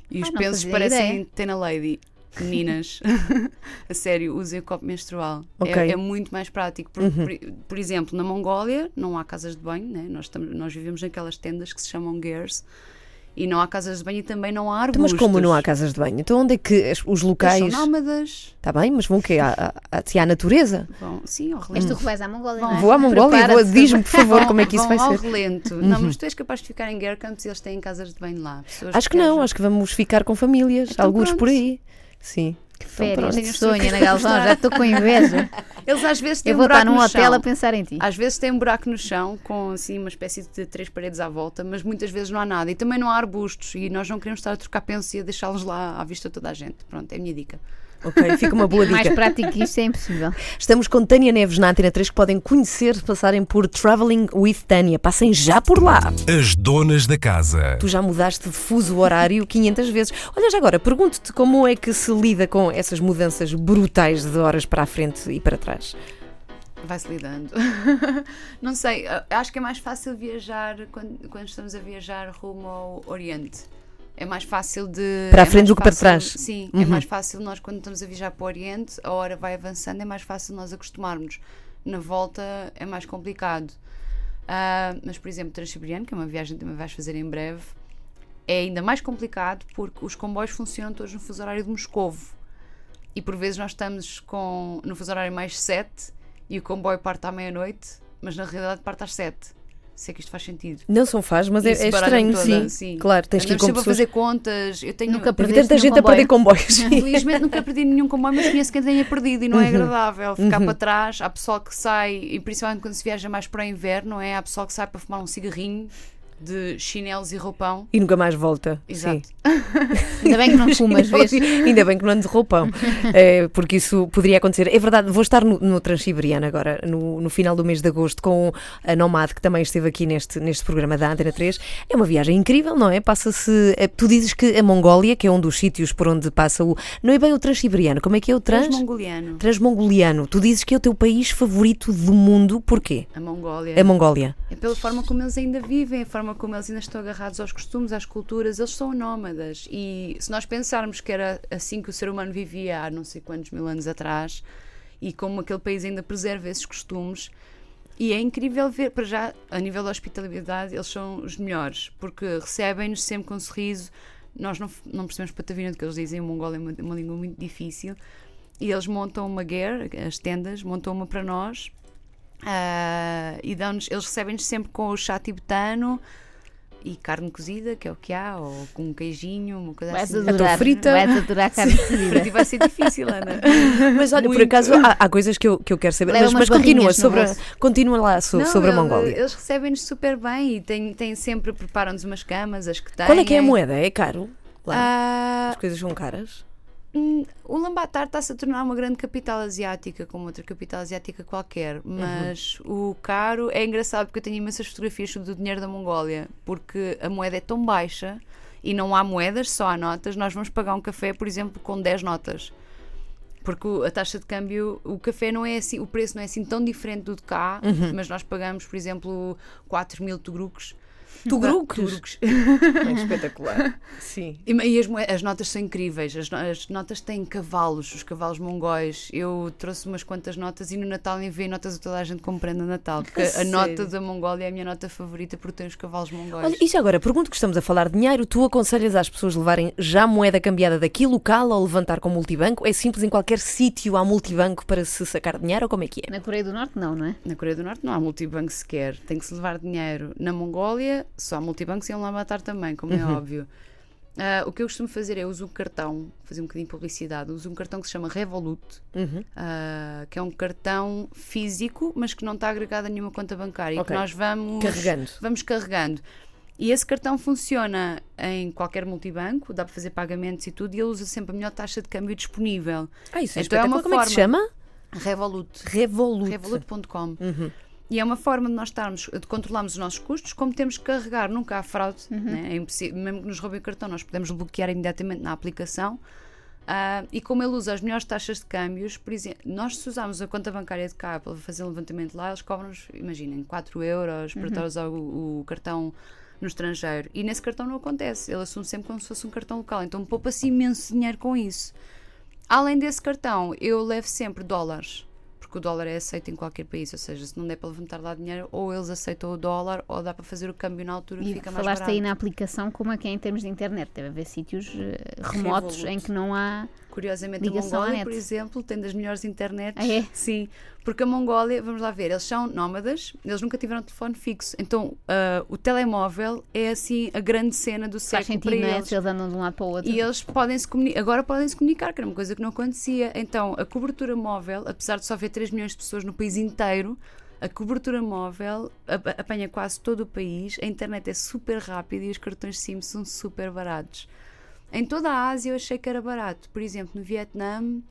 E os Ah, pensos parecem ideia. Tena Lady. Meninas, a sério, usem o copo menstrual. Ok. É, é muito mais prático. Por, Uhum. por, por exemplo, na Mongólia não há casas de banho, né? nós, estamos, nós vivemos naquelas tendas que se chamam gers e não há casas de banho e também não há arbustos. mas como não há casas de banho? Então onde é que os Eles locais. são nómadas. Está bem, mas vão o quê? À, assim, à natureza? Vão, sim, ao relento. tu que vais à Mongólia, Vão- não é? Vou à Mongólia e diz-me, por favor, Vão- como é que isso vai ao ser. Uhum. relento. Não, mas tu és capaz de ficar em Gercamps e eles têm casas de banho lá. Acho que não, acho que vamos ficar com famílias, Então alguns pronto. por aí. Sim. Que férias, que sonho, Ana Galvão, já estou com inveja. Eles às vezes têm Eu um vou estar buraco num hotel chão. a pensar em ti. Às vezes tem um buraco no chão com assim uma espécie de três paredes à volta, mas muitas vezes não há nada e também não há arbustos e nós não queremos estar a trocar pensos e a deixá-los lá à vista de toda a gente. Pronto, é a minha dica. Ok, fica uma boa Mais dica. prático que isto é impossível. Estamos com Tânia Neves na Antena 3 que podem conhecer se passarem por Traveling with Tânia. Passem já por lá. As donas da casa. Tu já mudaste de fuso horário 500 vezes. Olha, já agora, pergunto-te como é que se lida com essas mudanças brutais de horas para a frente e para trás. Vai-se lidando. não sei, acho que é mais fácil viajar quando, quando estamos a viajar rumo ao Oriente. É mais fácil de. Para a é frente mais do que para fácil- trás. Sim, Uhum. é mais fácil nós, quando estamos a viajar para o Oriente, a hora vai avançando, é mais fácil nós acostumarmos. Na volta é mais complicado. Ah, mas, por exemplo, Transiberiano, que é uma viagem que também vais fazer em breve, é ainda mais complicado porque os comboios funcionam todos no fuso horário de Moscovo. E por vezes nós estamos com, no fuso horário mais 7 e o comboio parte à meia-noite, mas na realidade parte às 7. Se é que isto faz sentido. Não são faz, mas é, Isso é estranho, toda, sim. Claro, tens que ir com pessoas. a fazer contas. Eu tenho Nunca Perdeste tanta gente a perder comboio? comboios. Felizmente nunca perdi nenhum comboio, mas conheço quem tenha perdido e não é Uhum. agradável ficar para trás. Há pessoal que sai, e principalmente quando se viaja mais para o inverno, não é? Há pessoal que sai para fumar um cigarrinho de chinelos e roupão. E nunca mais volta. Exato. Ainda bem que não fumas, vês? Ainda bem que não ando de roupão, É, porque isso poderia acontecer. É verdade, vou estar no, no Transiberiano agora, no, no final do mês de agosto, com a Nomad, que também esteve aqui neste, neste programa da Antena 3. É uma viagem incrível, não é? Passa-se. é, tu dizes que a Mongólia, que é um dos sítios por onde passa o. Não é bem o Transiberiano, como é que é o Trans? Transmongoliano. Transmongoliano. Tu dizes que é o teu país favorito do mundo, porquê? A Mongólia. A Mongólia. É pela forma como eles ainda vivem, a forma como eles ainda estão agarrados aos costumes, às culturas. Eles são nómadas. E se nós pensarmos que era assim que o ser humano vivia há não sei quantos mil anos atrás, e como aquele país ainda preserva esses costumes, e é incrível ver, para já, a nível da hospitalidade, eles são os melhores, porque recebem-nos sempre com um sorriso. Nós não, não percebemos patavina do que eles dizem, o mongol é uma, uma língua muito difícil. E eles montam uma guerra, as tendas, montam uma para nós, ah, e dão-nos, eles recebem-nos sempre com o chá tibetano e carne cozida, que é o que há, ou com um queijinho, uma coisa Vais assim. adorar. frita. Vais adorar carne cozida. ti vai ser difícil, Ana. Mas olha, por Muito. acaso há, há coisas que eu, que eu quero saber. Leva Mas, mas continua, sobre a- continua lá so- Não, sobre a Mongólia. Eles recebem-nos super bem e têm, têm sempre, preparam-nos umas camas, as que têm. Qual é que é a moeda? É caro? Lá. Ah, As coisas são caras? Hum, O Ulaanbaatar está-se a tornar uma grande capital asiática, como outra capital asiática qualquer, mas o caro é engraçado porque eu tenho imensas fotografias sobre o dinheiro da Mongólia, porque a moeda é tão baixa e não há moedas, só há notas. Nós vamos pagar um café, por exemplo, com 10 notas. Porque a taxa de câmbio, o café não é assim, o preço não é assim tão diferente do de cá, mas nós pagamos, por exemplo, 4 mil Tugruques. Tugruques. É espetacular. Sim. E, e as, as notas são incríveis. As, as notas têm cavalos, os cavalos mongóis. Eu trouxe umas quantas notas e no Natal enviei notas a toda a gente como prenda de Natal. Porque a Sério? nota da Mongólia é a minha nota favorita porque tem os cavalos mongóis. Olha, e já agora, pergunto que estamos a falar de dinheiro, tu aconselhas às pessoas levarem já moeda cambiada daqui local ou levantar com multibanco? É simples em qualquer sítio há multibanco para se sacar dinheiro ou como é que é? Na Coreia do Norte, não, não é? Na Coreia do Norte não há multibanco sequer, tem que se levar dinheiro. Na Mongólia só multibancos iam lá matar também, como é óbvio. Ah, o que eu costumo fazer é uso um cartão, fazer um bocadinho de publicidade, uso um cartão que se chama Revolut, Uhum. ah, que é um cartão físico, mas que não está agregado a nenhuma conta bancária. e Ok. que nós vamos Carregando. Vamos carregando. E esse cartão funciona em qualquer multibanco, dá para fazer pagamentos e tudo, e ele usa sempre a melhor taxa de câmbio disponível. Ah, isso é Então é uma espetacular. Como é que se forma- chama? Revolut. Revolut. Revolut.com. Uhum. E é uma forma de nós estarmos, de controlarmos os nossos custos, como temos que carregar, nunca há fraude, Uhum. né? é impossível, mesmo que nos roubem o cartão, nós podemos bloquear imediatamente na aplicação. Ah, e como ele usa as melhores taxas de câmbios, por exemplo, nós se usarmos a conta bancária de cá para fazer um levantamento lá, eles cobram-nos, imaginem, 4 euros para estar a usar o, o cartão no estrangeiro. E nesse cartão não acontece, ele assume sempre como se fosse um cartão local, então poupa-se imenso dinheiro com isso. Além desse cartão, eu levo sempre dólares, porque o dólar é aceito em qualquer país, ou seja, se não der para levantar lá dinheiro, ou eles aceitam o dólar, ou dá para fazer o câmbio na altura E fica mais falaste barato. aí na aplicação como é que é em termos de internet. Deve haver sítios eh, remotos Revolut. em que não há. Curiosamente, Ligação a Mongólia, por exemplo, tem das melhores internets. Ah, é? Sim, porque a Mongólia, vamos lá ver, eles são nómadas, eles nunca tiveram telefone fixo. Então, ah, o telemóvel é assim a grande cena do século sentido, para é? eles. Se eles andam de um lado para o outro. E eles podem se comunicar, agora podem se comunicar, que era uma coisa que não acontecia. Então, a cobertura móvel, apesar de só haver 3 milhões de pessoas no país inteiro, a cobertura móvel ap- apanha quase todo o país, a internet é super rápida e os cartões SIM são super baratos. Em toda a Ásia eu achei que era barato. Por exemplo, no Vietnã,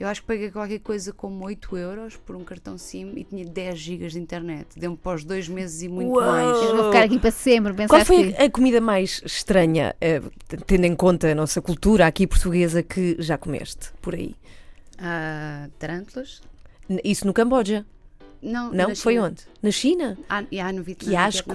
eu acho que paguei qualquer coisa como 8 euros por um cartão SIM e tinha 10 gigas de internet. Deu-me para os dois meses e muito Uau! mais. Eu vou ficar aqui para sempre. Qual foi que... a comida mais estranha, eh, tendo em conta a nossa cultura aqui portuguesa, que já comeste por aí? Ah, tarântulas? Isso no Camboja? Não, Não? Foi China. onde? Na China? Ah, e há no Vietnã,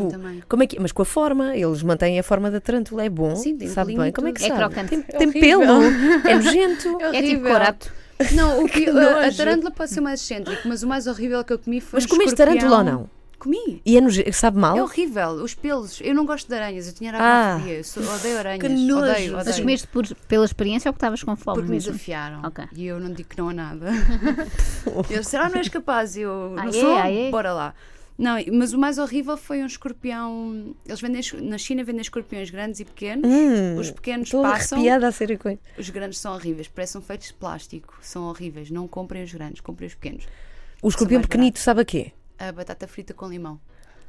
também. Como é que, mas com a forma, eles mantêm a forma da tarântula, é bom, Sim, tem sabe bem, como é que. É sabe? crocante. Tem, É tem pelo, é nojento. É É tipo corato. Não, o Que a, a tarântula pode ser mais excêntrico, mas o mais horrível que eu comi foi Mas um comeste tarântula ou não? Comi. E é sabe mal? É horrível, os pelos. Eu não gosto de aranhas, eu tinha Ah. aracnofobia, eu sou- odeio aranhas. Que nojo. Odeio, Mas odeio. comeste por- pela experiência ou porque estavas com fome Porque me mesmo? desafiaram. Ok. E eu não digo que não a nada. Eles disseram, ah, não és capaz. Eu, Ah, não é? sou, Ah, é? bora lá. Não, mas o mais horrível foi um escorpião. Eles vendem, na China vendem escorpiões grandes e pequenos. Hum, Os pequenos Estou passam. arrepiada a ser com Os grandes são horríveis, parecem feitos de plástico. São horríveis. Não comprem os grandes, comprem os pequenos. O escorpião pequenito sabe a quê? A batata frita com limão.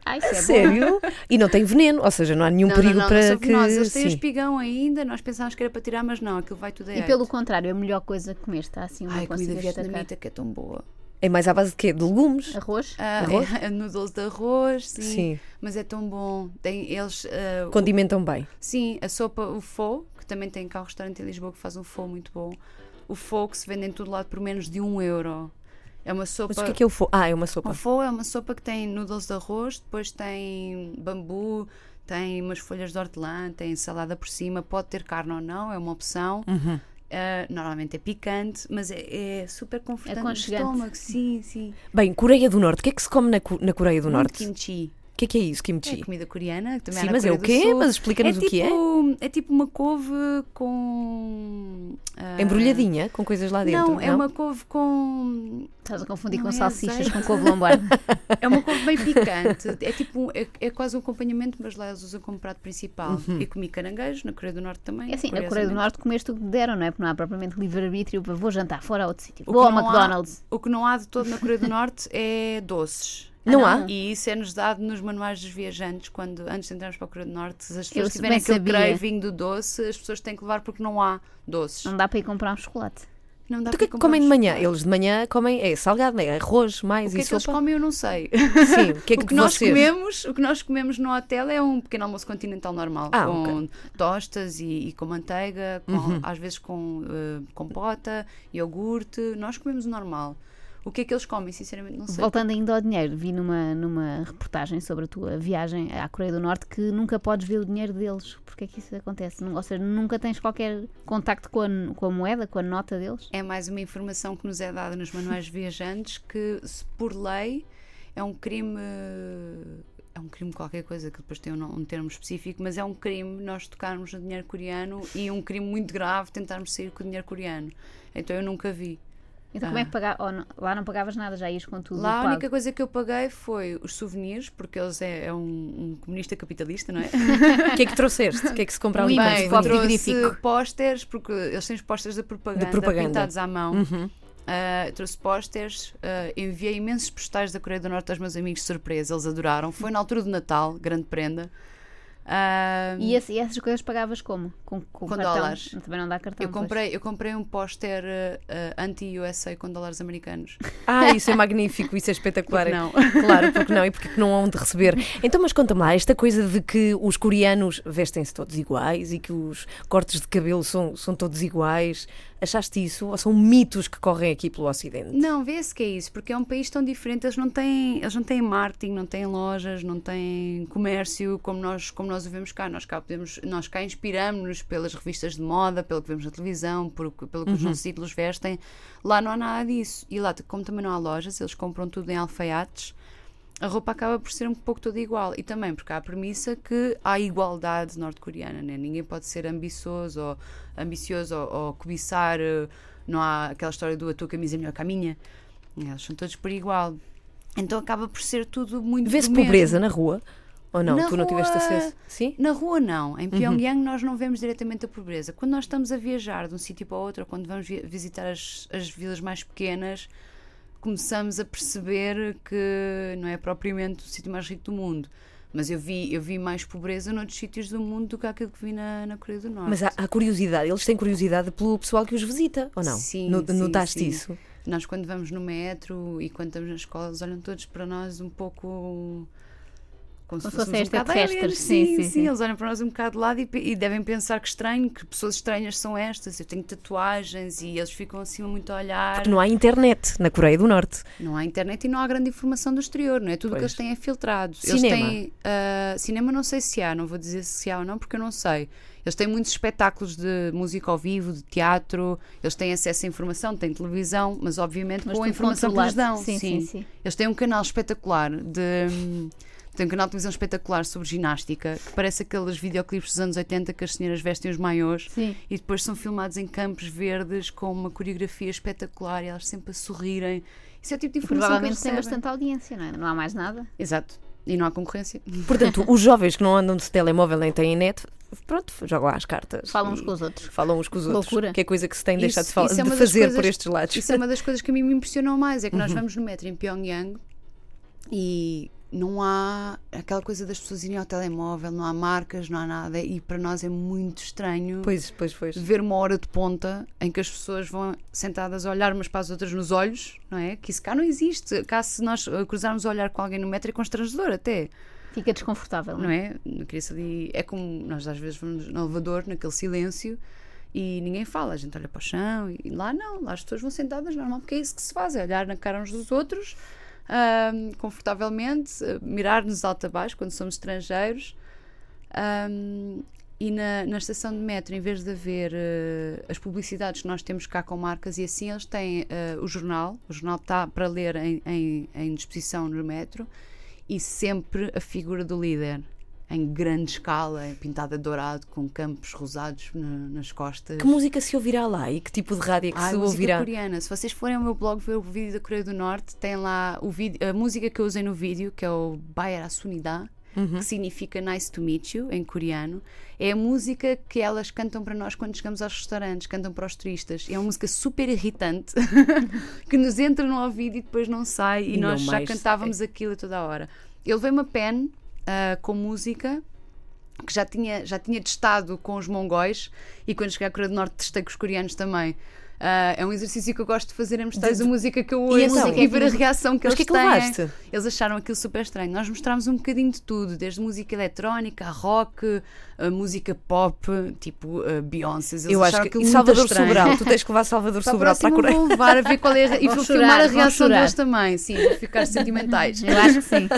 Ai, isso é bom. Sério? e não tem veneno, ou seja, não há nenhum não, perigo não, não, para não que. venenosos. Eles têm o Sim. espigão ainda. Nós pensávamos que era para tirar, mas não, aquilo vai tudo a E pelo contrário, a melhor coisa que comeste, está assim, uma Ai, a comida vietnamita que é tão boa. É mais à base de quê? De legumes? Arroz? Ah, Arroz? é, noodles de arroz, sim, Sim. Mas é tão bom. Tem eles. o- Condimentam bem. sim, a sopa, o fo, que também tem cá um restaurante em Lisboa que faz um fo muito bom. O fo que se vende em todo lado por menos de um euro. É uma sopa. Mas o que é que é o fo? Ah, é uma sopa. O fo é uma sopa que tem noodles de arroz, depois tem bambu, tem umas folhas de hortelã, tem salada por cima, pode ter carne ou não, é uma opção. Uhum. Ah, normalmente é picante, mas é, é super confortante no Aconchegante. estômago. Sim, sim. Bem, Coreia do Norte. O que é que se come na, na Coreia do Muito Norte? kimchi. O que é que é isso, É kimchi? comida coreana, que também Sim, mas é o quê? Mas explica-nos é o que é. tipo, é tipo uma couve com. ah, Embrulhadinha, com coisas lá dentro. Não, é uma couve com. Estás a confundir Não com é salsichas azeite. com couve lombardo. É uma couve bem picante. É tipo. É, é quase um acompanhamento, mas lá eles usam como prato principal. Uhum. E comi caranguejos na Coreia do Norte também. É assim, na Coreia do. Norte comeste o que deram, não é? Porque não há propriamente livre-arbítrio para vou jantar fora a outro sítio. O Vou ao não há- McDonald's. O que não há de todo na Coreia do Norte é doces. Não Ah, há? não? E isso é-nos dado nos manuais dos viajantes, quando antes de entrarmos para a Coreia do Norte, se as pessoas Eu tiverem aquele sabia. craving do doce, as pessoas têm que levar porque não há doces. Não dá para ir comprar um chocolate. Não dá Então o que é para que comem de manhã? Eles de manhã comem é salgado, é arroz, mais O que e é que eles comem eu não sei. Sim, o que é que, o que nós vocês... comemos, o que nós comemos no hotel é um pequeno almoço continental normal, Ah, com ok. Uhum. tostas e, e com manteiga, com- às vezes com eh, compota, iogurte, nós comemos o normal. O que é que eles comem, sinceramente, não sei. Voltando ainda ao dinheiro, vi numa, numa reportagem sobre a tua viagem à Coreia do Norte que nunca podes ver o dinheiro deles. Porque é que isso acontece? Ou seja, nunca tens qualquer contacto com a, com a moeda, com a nota deles? É mais uma informação que nos é dada nos manuais viajantes que, se por lei, é um crime. É um crime qualquer coisa que depois tem um, um termo específico, mas é um crime nós tocarmos no dinheiro coreano e um crime muito grave tentarmos sair com o dinheiro coreano. Então eu nunca vi. Então como é que pagavas? lá não pagavas nada, já ias com tudo Lá a única coisa que eu paguei foi os souvenirs, porque eles é, é um, um comunista capitalista, não é? O que é que trouxeste? O que é que se compra ali? Copo vai? trouxe pósteres, porque eles têm os pósteres da propaganda, De propaganda. pintados à mão. Uhum. Uh, trouxe pósteres, uh, enviei imensos postais da Coreia do Norte aos meus amigos de surpresa, eles adoraram. Foi na altura do Natal, grande prenda. Uh, E, esse- e essas coisas pagavas como? Com, com, Com dólares. Também não dá cartão. eu, pois. comprei, eu comprei um póster uh, uh, anti-USA com dólares americanos. Ah, isso é magnífico, isso é espetacular. Não. Claro, porque não e porque que não hão de receber. Então, mas conta-me lá, esta coisa de que os coreanos vestem-se todos iguais e que os cortes de cabelo são, são todos iguais, achaste isso? Ou são mitos que correm aqui pelo Ocidente? Não, vê-se que é isso, porque é um país tão diferente, eles não têm, eles não têm marketing, não têm lojas, não têm comércio como nós, como nós o vemos cá. Nós cá podemos, nós cá inspiramos-nos pelas revistas de moda, pelo que vemos na televisão, por, pelo que os nossos ídolos vestem. Lá não há nada disso. E lá, como também não há lojas, eles compram tudo em alfaiates. A roupa acaba por ser um pouco toda igual. E também porque há a premissa que há igualdade norte-coreana, né? ninguém pode ser ambicioso ou, ambicioso ou, ou cobiçar. eh, Não há aquela história do a tua camisa é melhor que a minha. Eles são todos por igual. Então acaba por ser tudo muito. Mesmo. pobreza na rua? Ou não? Na tu não tiveste rua- acesso? Sim? Na rua, não. Uhum. Em Pyongyang, nós não vemos diretamente a pobreza. Quando nós estamos a viajar de um sítio para outro, ou quando vamos vi- visitar as, as vilas mais pequenas, começamos a perceber que não é propriamente o sítio mais rico do mundo. Mas eu vi, eu vi mais pobreza noutros sítios do mundo do que aquilo que vi na, na Coreia do Norte. Mas há, há curiosidade, eles têm curiosidade pelo pessoal que os visita, ou não? Sim, No- sim, Notaste sim. isso? Nós, quando vamos no metro e quando estamos na escola, eles olham todos para nós um pouco. Como, Como se se fossem um extraterrestres. Sim, Sim, sim, sim, eles olham para nós um bocado de lado e, e devem pensar que estranho, que pessoas estranhas são estas. Eu tenho tatuagens e eles ficam assim muito a olhar. Porque não há internet na Coreia do Norte. Não há internet e não há grande informação do exterior, não é? Tudo o que eles têm é filtrado. Cinema? Eles têm. ah, cinema não sei se há, não vou dizer se há ou não, porque eu não sei. Eles têm muitos espetáculos de música ao vivo, de teatro, eles têm acesso à informação, têm televisão, mas obviamente Mas com a informação que lhes dão. Sim, sim, sim. Eles têm um canal espetacular de. Tem um canal de televisão espetacular sobre ginástica, que parece aqueles videoclipes dos anos 80 que as senhoras vestem os maiôs Sim. e depois são filmados em campos verdes com uma coreografia espetacular e elas sempre a sorrirem. Isso é o tipo de E informação provavelmente que tem bastante audiência, não é? Não há mais nada. Exato. E não há concorrência. Portanto, os jovens que não andam de telemóvel nem têm net, pronto, jogam às cartas. Falam uns e com os outros. Falam uns com os outros. Loucura. Que é coisa que se tem deixado de, Isso- fal- isso é de fazer coisas- por estes lados. Isso é uma das coisas que a mim me impressionou mais, é que Uhum. nós vamos no metro em Pyongyang e não há aquela coisa das pessoas irem ao telemóvel, não há marcas, não há nada, e para nós é muito estranho Pois, pois, pois. ver uma hora de ponta em que as pessoas vão sentadas a olhar umas para as outras nos olhos, não é? Que isso cá não existe. Cá se nós eh, cruzarmos o olhar com alguém no metro é constrangedor até, Fica desconfortável, não não é? é? Não queria ali, é como nós às vezes vamos no elevador, naquele silêncio, e ninguém fala, a gente olha para o chão, e lá não, lá as pessoas vão sentadas normal, porque é isso que se faz, é olhar na cara uns dos outros, ahm, confortavelmente, eh, mirar-nos alto a baixo quando somos estrangeiros. Ahm, e na, na estação de metro, em vez de haver eh, as publicidades que nós temos cá com marcas e assim, eles têm eh, o jornal. O jornal está para ler em, em, em disposição no metro e sempre a figura do líder. Em grande escala, pintada de dourado, com campos rosados na- nas costas. Que música se ouvirá lá e que tipo de rádio é que Ah, se música ouvirá? coreana. Se vocês forem ao meu blog ver o vídeo da Coreia do Norte, tem lá o vídeo, a música que eu usei no vídeo, que é o Bayer Sunida, Uhum. que significa Nice to Meet You em coreano. É a música que elas cantam para nós quando chegamos aos restaurantes, cantam para os turistas. É uma música super irritante que nos entra no ouvido e depois não sai, e, E nós já cantávamos aquilo a toda a hora. Ele veio uma pen ah, com música que já tinha, já tinha testado com os mongóis e quando cheguei à Coreia do Norte testei com os coreanos também. Ah, é um exercício que eu gosto de fazer, é mostrar-lhes a música que eu E ouço então? e ver a reação que eles que é que têm. levaste? Eles acharam aquilo super estranho. Nós mostramos um bocadinho de tudo, desde música eletrónica, a rock, a música pop, tipo uh, Beyoncé. Eles Eu acho que. E Salvador estranho. Sobral, tu tens que levar Salvador Para Sobral para a Coreia. vou levar a ver qual é a, e vou chorar, filmar a reação deles também. Sim, vou ficar sentimentais. Eu acho que sim.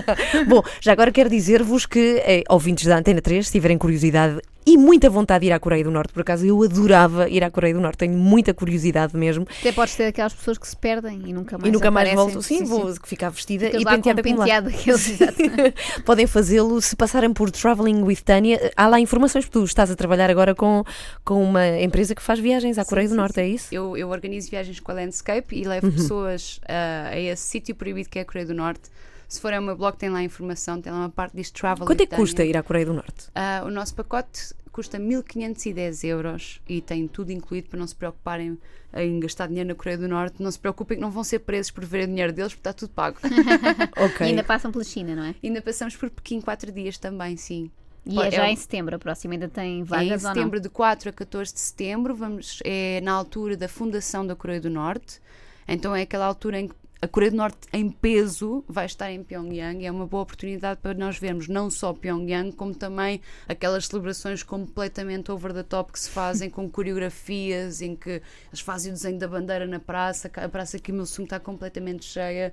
Bom, já agora quero dizer-vos que, eh, ouvintes da Antena 3, se tiverem curiosidade e muita vontade de ir à Coreia do Norte, por acaso eu adorava ir à Coreia do Norte, tenho muita curiosidade mesmo. Até podes ter aquelas pessoas que se perdem e nunca mais e nunca mais aparecem. volto. Sim, vou ficar vestida Ficas e lá com penteada. Podem fazê-lo se passarem por Traveling with Tânia. Há lá informações, porque tu estás a trabalhar agora com, com uma empresa que faz viagens à Coreia do sim, Norte, sim. é isso? Eu, eu organizo viagens com a Landscape e levo Uhum. pessoas ah, a esse sítio proibido que é a Coreia do Norte. Se forem ao meu blog, tem lá informação, tem lá uma parte diz Travel Quanto é que custa ir à Coreia do Norte? Ah, o nosso pacote custa 1510 euros e tem tudo incluído para não se preocuparem em gastar dinheiro na Coreia do Norte. Não se preocupem que não vão ser presos por ver o dinheiro deles, porque está tudo pago. Ok. E ainda passam pela China, não é? ainda passamos por Pequim 4 dias também, sim. E é é já o- em setembro, a próxima ainda tem É em vagas ou não? setembro, de 4 a 14 de setembro, vamos, é na altura da fundação da Coreia do Norte. Então é aquela altura em que a Coreia do Norte, em peso, vai estar em Pyongyang. e É uma boa oportunidade para nós vermos não só Pyongyang, como também aquelas celebrações completamente over the top que se fazem com coreografias, em que eles fazem o desenho da bandeira na praça, a praça Kim Il-sung está completamente cheia.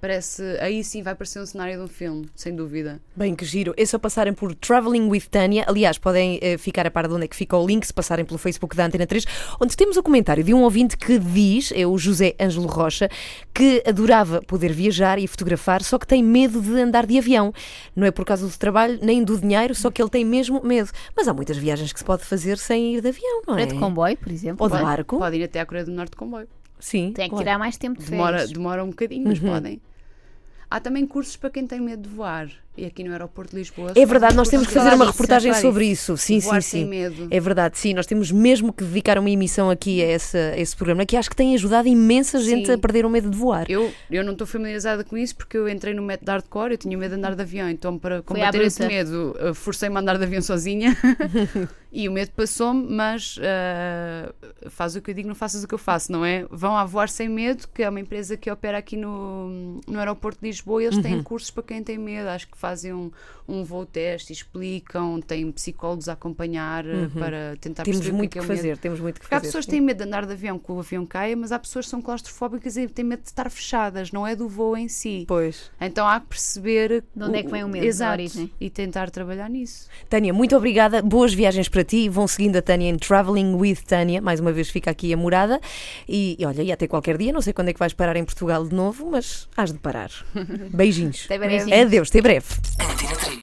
Parece, aí sim vai parecer um cenário de um filme, sem dúvida. Bem, que giro. É só passarem por Traveling with Tânia. Aliás, podem eh, ficar a par de onde é que fica o link se passarem pelo Facebook da Antena 3, onde temos o comentário de um ouvinte que diz, é o José Ângelo Rocha, que adorava poder viajar e fotografar, só que tem medo de andar de avião. Não é por causa do trabalho nem do dinheiro, só que ele tem mesmo medo. Mas há muitas viagens que se pode fazer sem ir de avião, não é? É de comboio, por exemplo. Ou de Pode- barco. Pode ir até à Coreia do Norte de comboio. Sim. Tem que claro. tirar mais tempo de Demora, férias. demora um bocadinho, mas podem. Há também cursos para quem tem medo de voar. E aqui no aeroporto de Lisboa. É verdade, nós temos que fazer uma disso, reportagem sobre isso. Sim, sim, sim. medo. É verdade, sim. Nós temos mesmo que dedicar uma emissão aqui a, essa, a esse programa, que acho que tem ajudado imensa gente Sim. a perder o medo de voar. Eu, eu não estou familiarizada com isso porque eu entrei no método hardcore, eu tinha medo de andar de avião, então para combater esse medo, uh, forcei-me a andar de avião sozinha e o medo passou-me, mas uh, faz o que eu digo, não faças o que eu faço, não é? Vão a voar sem medo, que é uma empresa que opera aqui no, no aeroporto de Lisboa e eles Uhum. têm cursos para quem tem medo, acho que fazem um, um voo teste, explicam, têm psicólogos a acompanhar uh, para tentar Temos perceber o muito que, que é o medo. fazer, temos muito que Porque há fazer. pessoas que têm medo de andar de avião que o avião caia, mas há pessoas que são claustrofóbicas e têm medo de estar fechadas, não é do voo em si. Pois. Então há que perceber De onde é que vem o medo, Exato, origem. e tentar trabalhar nisso. Tânia, muito obrigada. Boas viagens para ti. Vão seguindo a Tânia em Traveling with Tânia. Mais uma vez fica aqui a morada. E, e olha, e até qualquer dia. Não sei quando é que vais parar em Portugal de novo, mas has de parar. Beijinhos. Até breve. Adeus, até breve. Antena 3.